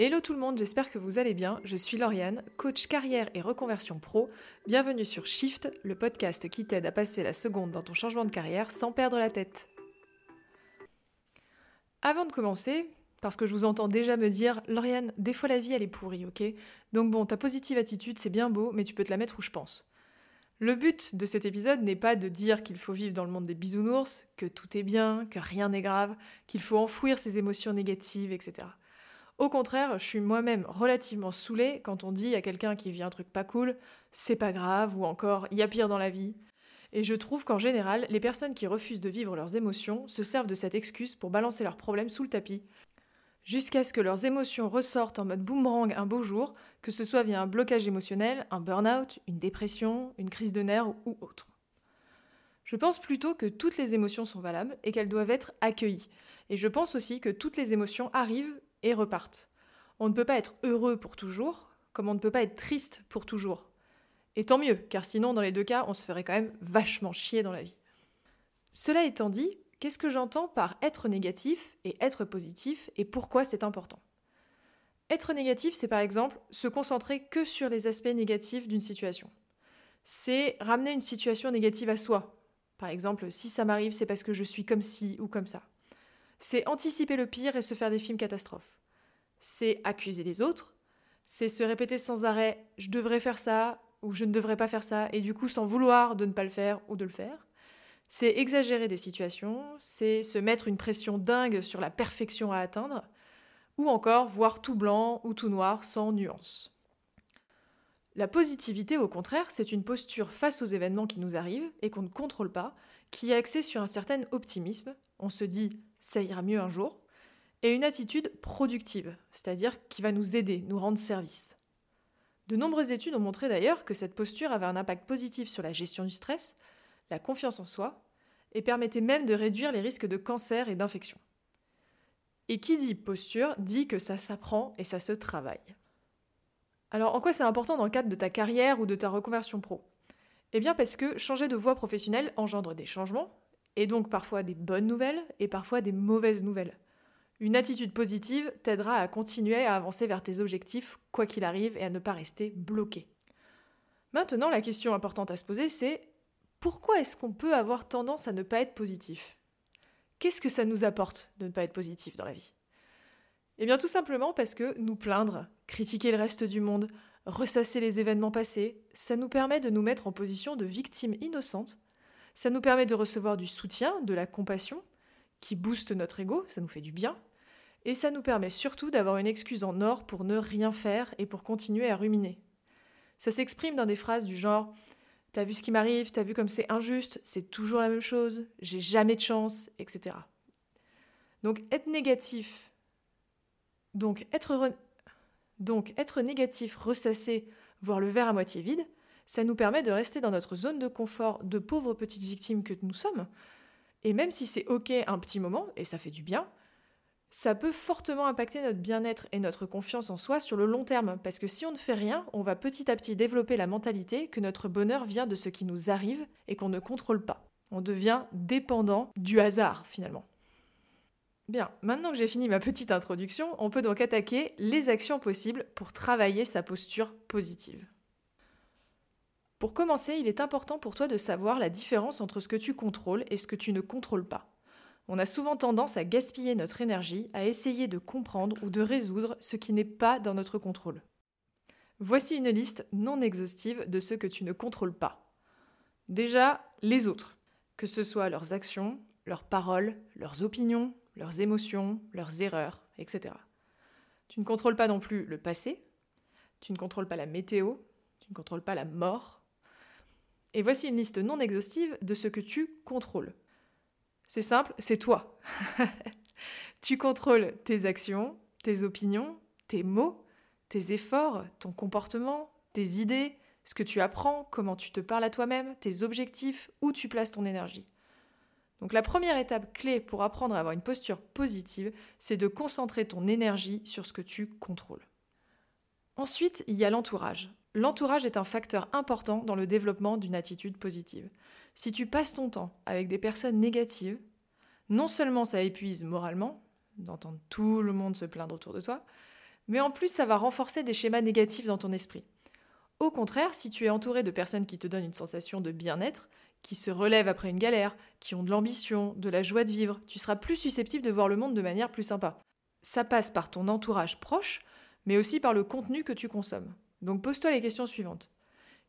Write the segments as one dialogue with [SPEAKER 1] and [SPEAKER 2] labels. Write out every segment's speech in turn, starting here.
[SPEAKER 1] Hello tout le monde, j'espère que vous allez bien. Je suis Lauriane, coach carrière et reconversion pro. Bienvenue sur Shift, le podcast qui t'aide à passer la seconde dans ton changement de carrière sans perdre la tête. Avant de commencer, parce que je vous entends déjà me dire, Lauriane, des fois la vie elle est pourrie, ok? Donc bon, ta positive attitude c'est bien beau, mais tu peux te la mettre où je pense. Le but de cet épisode n'est pas de dire qu'il faut vivre dans le monde des bisounours, que tout est bien, que rien n'est grave, qu'il faut enfouir ses émotions négatives, etc. Au contraire, je suis moi-même relativement saoulée quand on dit à quelqu'un qui vit un truc pas cool, c'est pas grave, ou encore, il y a pire dans la vie. Et je trouve qu'en général, les personnes qui refusent de vivre leurs émotions se servent de cette excuse pour balancer leurs problèmes sous le tapis, jusqu'à ce que leurs émotions ressortent en mode boomerang un beau jour, que ce soit via un blocage émotionnel, un burn-out, une dépression, une crise de nerfs ou autre. Je pense plutôt que toutes les émotions sont valables et qu'elles doivent être accueillies. Et je pense aussi que toutes les émotions arrivent et repartent. On ne peut pas être heureux pour toujours, comme on ne peut pas être triste pour toujours. Et tant mieux, car sinon, dans les deux cas, on se ferait quand même vachement chier dans la vie. Cela étant dit, qu'est-ce que j'entends par être négatif et être positif et pourquoi c'est important? Être négatif, c'est par exemple se concentrer que sur les aspects négatifs d'une situation. C'est ramener une situation négative à soi. Par exemple, si ça m'arrive, c'est parce que je suis comme ci ou comme ça. C'est anticiper le pire et se faire des films catastrophes. C'est accuser les autres. C'est se répéter sans arrêt je devrais faire ça ou je ne devrais pas faire ça et du coup sans vouloir de ne pas le faire ou de le faire. C'est exagérer des situations, c'est se mettre une pression dingue sur la perfection à atteindre, ou encore voir tout blanc ou tout noir sans nuance. La positivité, au contraire, c'est une posture face aux événements qui nous arrivent et qu'on ne contrôle pas, qui est axée sur un certain optimisme. On se dit ça ira mieux un jour, et une attitude productive, c'est-à-dire qui va nous aider, nous rendre service. De nombreuses études ont montré d'ailleurs que cette posture avait un impact positif sur la gestion du stress, la confiance en soi, et permettait même de réduire les risques de cancer et d'infection. Et qui dit posture dit que ça s'apprend et ça se travaille. Alors en quoi c'est important dans le cadre de ta carrière ou de ta reconversion pro? Eh bien parce que changer de voie professionnelle engendre des changements, et donc parfois des bonnes nouvelles et parfois des mauvaises nouvelles. Une attitude positive t'aidera à continuer à avancer vers tes objectifs, quoi qu'il arrive, et à ne pas rester bloqué. Maintenant, la question importante à se poser, c'est pourquoi est-ce qu'on peut avoir tendance à ne pas être positif? Qu'est-ce que ça nous apporte de ne pas être positif dans la vie? Eh bien tout simplement parce que nous plaindre, critiquer le reste du monde, ressasser les événements passés, ça nous permet de nous mettre en position de victime innocente ça nous permet de recevoir du soutien, de la compassion, qui booste notre ego, ça nous fait du bien. Et ça nous permet surtout d'avoir une excuse en or pour ne rien faire et pour continuer à ruminer. Ça s'exprime dans des phrases du genre T'as vu ce qui m'arrive, t'as vu comme c'est injuste, c'est toujours la même chose, j'ai jamais de chance, etc. Donc être négatif, donc être, donc être négatif, ressasser, voir le verre à moitié vide, ça nous permet de rester dans notre zone de confort de pauvres petites victimes que nous sommes. Et même si c'est ok un petit moment, et ça fait du bien, ça peut fortement impacter notre bien-être et notre confiance en soi sur le long terme, parce que si on ne fait rien, on va petit à petit développer la mentalité que notre bonheur vient de ce qui nous arrive et qu'on ne contrôle pas. On devient dépendant du hasard finalement. Bien, maintenant que j'ai fini ma petite introduction, on peut donc attaquer les actions possibles pour travailler sa posture positive. Pour commencer, il est important pour toi de savoir la différence entre ce que tu contrôles et ce que tu ne contrôles pas. On a souvent tendance à gaspiller notre énergie à essayer de comprendre ou de résoudre ce qui n'est pas dans notre contrôle. Voici une liste non exhaustive de ce que tu ne contrôles pas. Déjà, les autres, que ce soit leurs actions, leurs paroles, leurs opinions, leurs émotions, leurs erreurs, etc. Tu ne contrôles pas non plus le passé, tu ne contrôles pas la météo, tu ne contrôles pas la mort, et voici une liste non exhaustive de ce que tu contrôles. C'est simple, c'est toi. tu contrôles tes actions, tes opinions, tes mots, tes efforts, ton comportement, tes idées, ce que tu apprends, comment tu te parles à toi-même, tes objectifs, où tu places ton énergie. Donc la première étape clé pour apprendre à avoir une posture positive, c'est de concentrer ton énergie sur ce que tu contrôles. Ensuite, il y a l'entourage. L'entourage est un facteur important dans le développement d'une attitude positive. Si tu passes ton temps avec des personnes négatives, non seulement ça épuise moralement, d'entendre tout le monde se plaindre autour de toi, mais en plus ça va renforcer des schémas négatifs dans ton esprit. Au contraire, si tu es entouré de personnes qui te donnent une sensation de bien-être, qui se relèvent après une galère, qui ont de l'ambition, de la joie de vivre, tu seras plus susceptible de voir le monde de manière plus sympa. Ça passe par ton entourage proche, mais aussi par le contenu que tu consommes. Donc pose-toi les questions suivantes.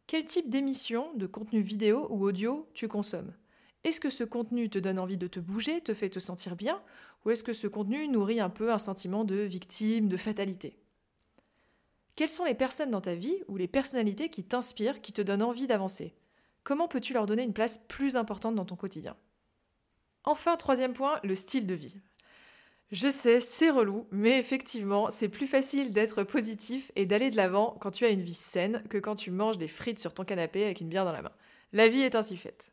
[SPEAKER 1] Quel type d'émission, de contenu vidéo ou audio tu consommes? Est-ce que ce contenu te donne envie de te bouger, te fait te sentir bien? Ou est-ce que ce contenu nourrit un peu un sentiment de victime, de fatalité? Quelles sont les personnes dans ta vie ou les personnalités qui t'inspirent, qui te donnent envie d'avancer? Comment peux-tu leur donner une place plus importante dans ton quotidien? Enfin, troisième point, le style de vie. Je sais, c'est relou, mais effectivement, c'est plus facile d'être positif et d'aller de l'avant quand tu as une vie saine que quand tu manges des frites sur ton canapé avec une bière dans la main. La vie est ainsi faite.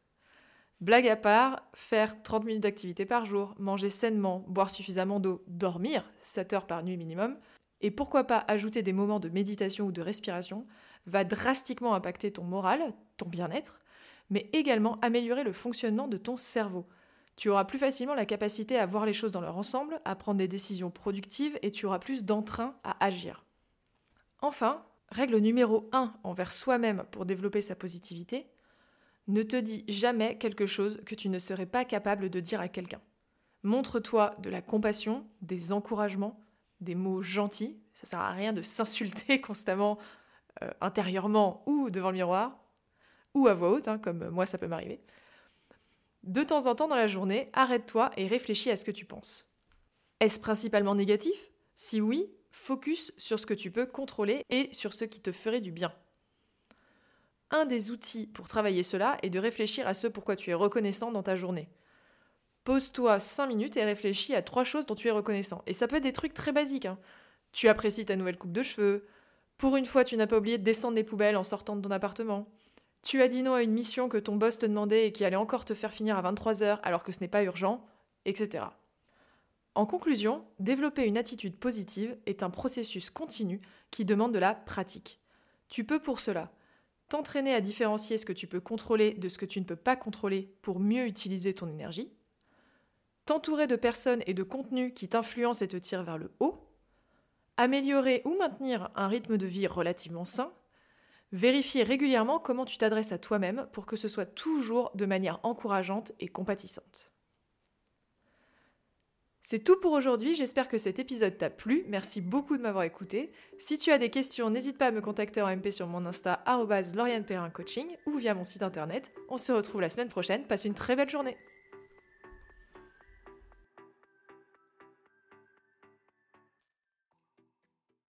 [SPEAKER 1] Blague à part, faire 30 minutes d'activité par jour, manger sainement, boire suffisamment d'eau, dormir 7 heures par nuit minimum, et pourquoi pas ajouter des moments de méditation ou de respiration, va drastiquement impacter ton moral, ton bien-être, mais également améliorer le fonctionnement de ton cerveau. Tu auras plus facilement la capacité à voir les choses dans leur ensemble, à prendre des décisions productives et tu auras plus d'entrain à agir. Enfin, règle numéro 1 envers soi-même pour développer sa positivité, ne te dis jamais quelque chose que tu ne serais pas capable de dire à quelqu'un. Montre-toi de la compassion, des encouragements, des mots gentils. Ça sert à rien de s'insulter constamment euh, intérieurement ou devant le miroir, ou à voix haute, hein, comme moi ça peut m'arriver. De temps en temps dans la journée, arrête-toi et réfléchis à ce que tu penses. Est-ce principalement négatif? Si oui, focus sur ce que tu peux contrôler et sur ce qui te ferait du bien. Un des outils pour travailler cela est de réfléchir à ce pourquoi tu es reconnaissant dans ta journée. Pose-toi 5 minutes et réfléchis à trois choses dont tu es reconnaissant. Et ça peut être des trucs très basiques. Hein. Tu apprécies ta nouvelle coupe de cheveux. Pour une fois, tu n'as pas oublié de descendre les poubelles en sortant de ton appartement. Tu as dit non à une mission que ton boss te demandait et qui allait encore te faire finir à 23h alors que ce n'est pas urgent, etc. En conclusion, développer une attitude positive est un processus continu qui demande de la pratique. Tu peux pour cela t'entraîner à différencier ce que tu peux contrôler de ce que tu ne peux pas contrôler pour mieux utiliser ton énergie, t'entourer de personnes et de contenus qui t'influencent et te tirent vers le haut, améliorer ou maintenir un rythme de vie relativement sain, Vérifier régulièrement comment tu t'adresses à toi-même pour que ce soit toujours de manière encourageante et compatissante. C'est tout pour aujourd'hui, j'espère que cet épisode t'a plu, merci beaucoup de m'avoir écouté. Si tu as des questions, n'hésite pas à me contacter en MP sur mon Insta Coaching ou via mon site internet. On se retrouve la semaine prochaine, passe une très belle journée